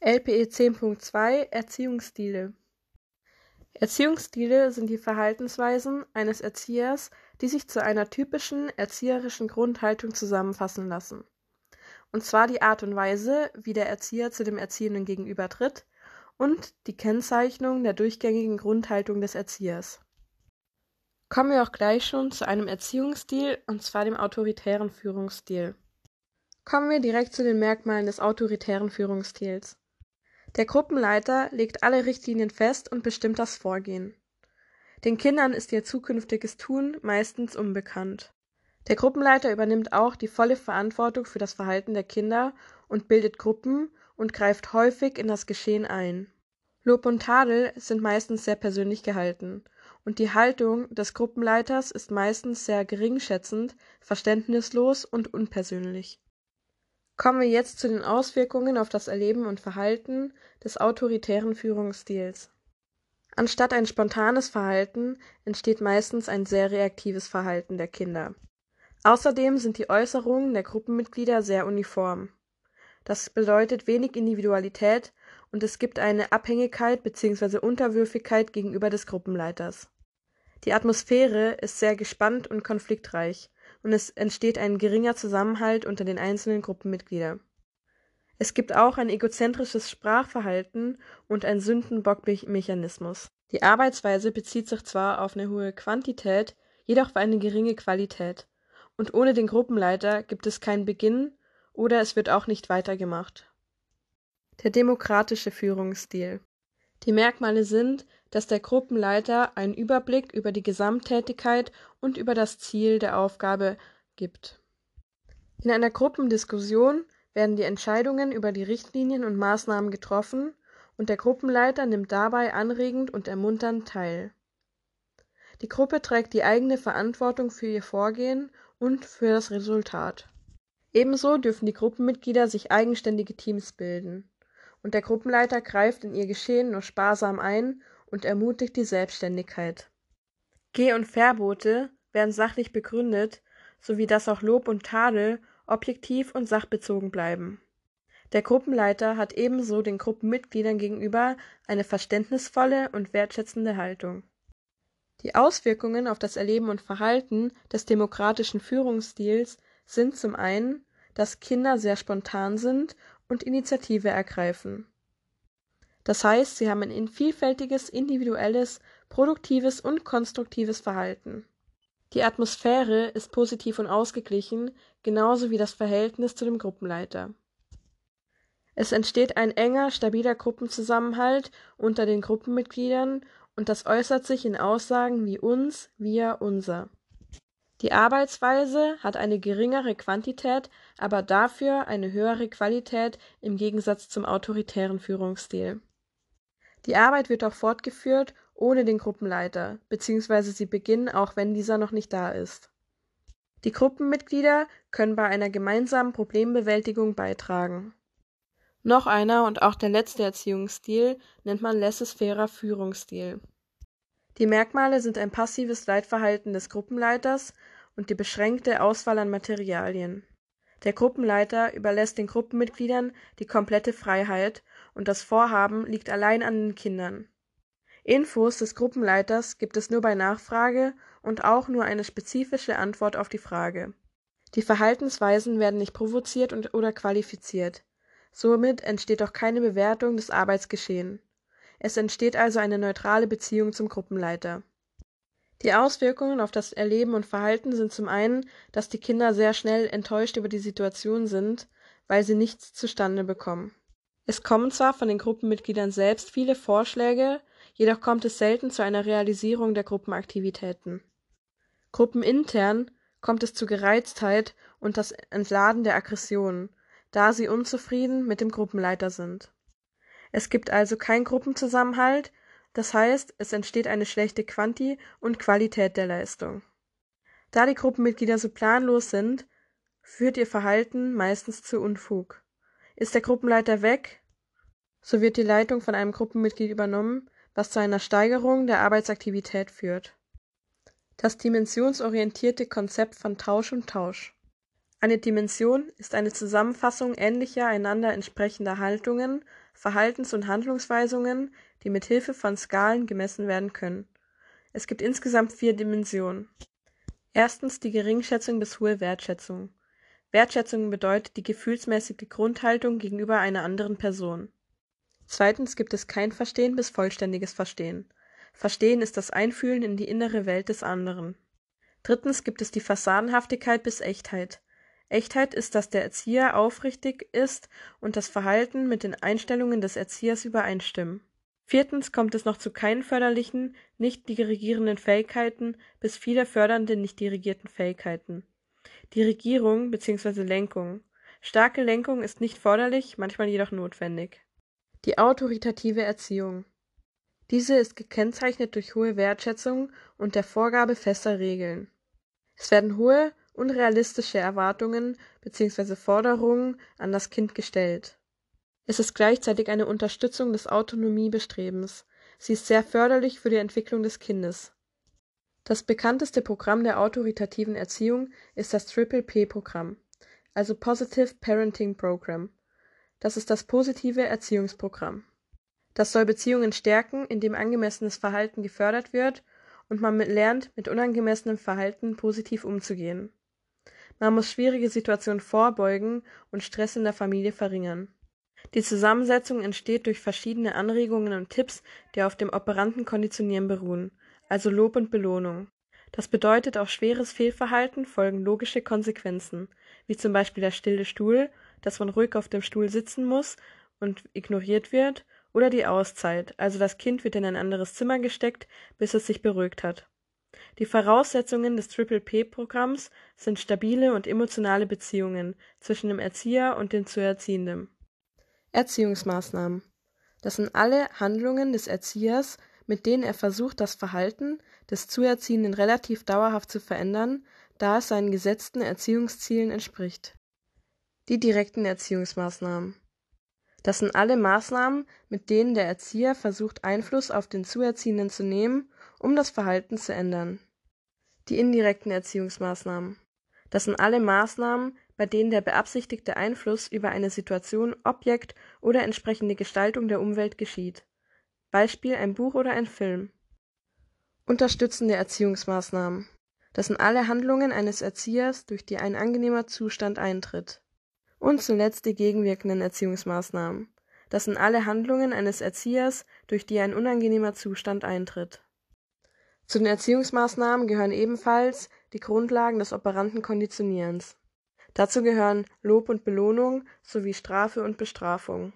LPE 10.2 Erziehungsstile Erziehungsstile sind die Verhaltensweisen eines Erziehers, die sich zu einer typischen erzieherischen Grundhaltung zusammenfassen lassen. Und zwar die Art und Weise, wie der Erzieher zu dem Erziehenden gegenübertritt und die Kennzeichnung der durchgängigen Grundhaltung des Erziehers. Kommen wir auch gleich schon zu einem Erziehungsstil, und zwar dem autoritären Führungsstil. Kommen wir direkt zu den Merkmalen des autoritären Führungsstils. Der Gruppenleiter legt alle Richtlinien fest und bestimmt das Vorgehen. Den Kindern ist ihr zukünftiges Tun meistens unbekannt. Der Gruppenleiter übernimmt auch die volle Verantwortung für das Verhalten der Kinder und bildet Gruppen und greift häufig in das Geschehen ein. Lob und Tadel sind meistens sehr persönlich gehalten, und die Haltung des Gruppenleiters ist meistens sehr geringschätzend, verständnislos und unpersönlich. Kommen wir jetzt zu den Auswirkungen auf das Erleben und Verhalten des autoritären Führungsstils. Anstatt ein spontanes Verhalten entsteht meistens ein sehr reaktives Verhalten der Kinder. Außerdem sind die Äußerungen der Gruppenmitglieder sehr uniform. Das bedeutet wenig Individualität und es gibt eine Abhängigkeit bzw. Unterwürfigkeit gegenüber des Gruppenleiters. Die Atmosphäre ist sehr gespannt und konfliktreich und es entsteht ein geringer Zusammenhalt unter den einzelnen Gruppenmitgliedern. Es gibt auch ein egozentrisches Sprachverhalten und ein Sündenbockmechanismus. Die Arbeitsweise bezieht sich zwar auf eine hohe Quantität, jedoch auf eine geringe Qualität. Und ohne den Gruppenleiter gibt es keinen Beginn oder es wird auch nicht weitergemacht. Der demokratische Führungsstil. Die Merkmale sind, dass der Gruppenleiter einen Überblick über die Gesamttätigkeit und über das Ziel der Aufgabe gibt. In einer Gruppendiskussion werden die Entscheidungen über die Richtlinien und Maßnahmen getroffen und der Gruppenleiter nimmt dabei anregend und ermunternd teil. Die Gruppe trägt die eigene Verantwortung für ihr Vorgehen und für das Resultat. Ebenso dürfen die Gruppenmitglieder sich eigenständige Teams bilden, und der Gruppenleiter greift in ihr Geschehen nur sparsam ein und ermutigt die Selbstständigkeit. Geh- und Verbote werden sachlich begründet, sowie dass auch Lob und Tadel objektiv und sachbezogen bleiben. Der Gruppenleiter hat ebenso den Gruppenmitgliedern gegenüber eine verständnisvolle und wertschätzende Haltung. Die Auswirkungen auf das Erleben und Verhalten des demokratischen Führungsstils sind zum einen, dass Kinder sehr spontan sind und Initiative ergreifen. Das heißt, sie haben ein vielfältiges, individuelles, produktives und konstruktives Verhalten. Die Atmosphäre ist positiv und ausgeglichen, genauso wie das Verhältnis zu dem Gruppenleiter. Es entsteht ein enger, stabiler Gruppenzusammenhalt unter den Gruppenmitgliedern und das äußert sich in Aussagen wie uns, wir, unser. Die Arbeitsweise hat eine geringere Quantität, aber dafür eine höhere Qualität im Gegensatz zum autoritären Führungsstil. Die Arbeit wird auch fortgeführt ohne den Gruppenleiter, beziehungsweise sie beginnen auch wenn dieser noch nicht da ist. Die Gruppenmitglieder können bei einer gemeinsamen Problembewältigung beitragen. Noch einer und auch der letzte Erziehungsstil nennt man laissez-faire Führungsstil. Die Merkmale sind ein passives Leitverhalten des Gruppenleiters und die beschränkte Auswahl an Materialien. Der Gruppenleiter überlässt den Gruppenmitgliedern die komplette Freiheit und das Vorhaben liegt allein an den Kindern. Infos des Gruppenleiters gibt es nur bei Nachfrage und auch nur eine spezifische Antwort auf die Frage. Die Verhaltensweisen werden nicht provoziert und oder qualifiziert. Somit entsteht auch keine Bewertung des Arbeitsgeschehen. Es entsteht also eine neutrale Beziehung zum Gruppenleiter. Die Auswirkungen auf das Erleben und Verhalten sind zum einen, dass die Kinder sehr schnell enttäuscht über die Situation sind, weil sie nichts zustande bekommen. Es kommen zwar von den Gruppenmitgliedern selbst viele Vorschläge, jedoch kommt es selten zu einer Realisierung der Gruppenaktivitäten. Gruppenintern kommt es zu Gereiztheit und das Entladen der Aggressionen, da sie unzufrieden mit dem Gruppenleiter sind. Es gibt also keinen Gruppenzusammenhalt, das heißt, es entsteht eine schlechte Quanti und Qualität der Leistung. Da die Gruppenmitglieder so planlos sind, führt ihr Verhalten meistens zu Unfug. Ist der Gruppenleiter weg, so wird die Leitung von einem Gruppenmitglied übernommen, was zu einer Steigerung der Arbeitsaktivität führt. Das dimensionsorientierte Konzept von Tausch und Tausch. Eine Dimension ist eine Zusammenfassung ähnlicher einander entsprechender Haltungen, Verhaltens und Handlungsweisungen, die mit Hilfe von Skalen gemessen werden können. Es gibt insgesamt vier Dimensionen. Erstens die Geringschätzung bis hohe Wertschätzung. Wertschätzung bedeutet die gefühlsmäßige Grundhaltung gegenüber einer anderen Person. Zweitens gibt es kein Verstehen bis vollständiges Verstehen. Verstehen ist das Einfühlen in die innere Welt des anderen. Drittens gibt es die Fassadenhaftigkeit bis Echtheit. Echtheit ist, dass der Erzieher aufrichtig ist und das Verhalten mit den Einstellungen des Erziehers übereinstimmen. Viertens kommt es noch zu keinen förderlichen, nicht dirigierenden Fähigkeiten bis viele fördernde, nicht dirigierten Fähigkeiten. Dirigierung bzw. Lenkung. Starke Lenkung ist nicht forderlich, manchmal jedoch notwendig. Die autoritative Erziehung. Diese ist gekennzeichnet durch hohe Wertschätzung und der Vorgabe fester Regeln. Es werden hohe, unrealistische Erwartungen bzw. Forderungen an das Kind gestellt. Es ist gleichzeitig eine Unterstützung des Autonomiebestrebens. Sie ist sehr förderlich für die Entwicklung des Kindes. Das bekannteste Programm der autoritativen Erziehung ist das Triple-P-Programm, also Positive Parenting Program. Das ist das positive Erziehungsprogramm. Das soll Beziehungen stärken, indem angemessenes Verhalten gefördert wird und man lernt, mit unangemessenem Verhalten positiv umzugehen. Man muss schwierige Situationen vorbeugen und Stress in der Familie verringern. Die Zusammensetzung entsteht durch verschiedene Anregungen und Tipps, die auf dem operanten Konditionieren beruhen, also Lob und Belohnung. Das bedeutet, auf schweres Fehlverhalten folgen logische Konsequenzen, wie zum Beispiel der stille Stuhl, dass man ruhig auf dem Stuhl sitzen muss und ignoriert wird, oder die Auszeit, also das Kind wird in ein anderes Zimmer gesteckt, bis es sich beruhigt hat. Die Voraussetzungen des Triple-P-Programms sind stabile und emotionale Beziehungen zwischen dem Erzieher und dem zu Erziehenden. Erziehungsmaßnahmen. Das sind alle Handlungen des Erziehers, mit denen er versucht, das Verhalten des Zuerziehenden relativ dauerhaft zu verändern, da es seinen gesetzten Erziehungszielen entspricht. Die direkten Erziehungsmaßnahmen. Das sind alle Maßnahmen, mit denen der Erzieher versucht, Einfluss auf den Zuerziehenden zu nehmen, um das Verhalten zu ändern. Die indirekten Erziehungsmaßnahmen. Das sind alle Maßnahmen, bei denen der beabsichtigte Einfluss über eine Situation, Objekt oder entsprechende Gestaltung der Umwelt geschieht. Beispiel ein Buch oder ein Film. Unterstützende Erziehungsmaßnahmen. Das sind alle Handlungen eines Erziehers, durch die ein angenehmer Zustand eintritt. Und zuletzt die gegenwirkenden Erziehungsmaßnahmen. Das sind alle Handlungen eines Erziehers, durch die ein unangenehmer Zustand eintritt. Zu den Erziehungsmaßnahmen gehören ebenfalls die Grundlagen des operanten Konditionierens. Dazu gehören Lob und Belohnung sowie Strafe und Bestrafung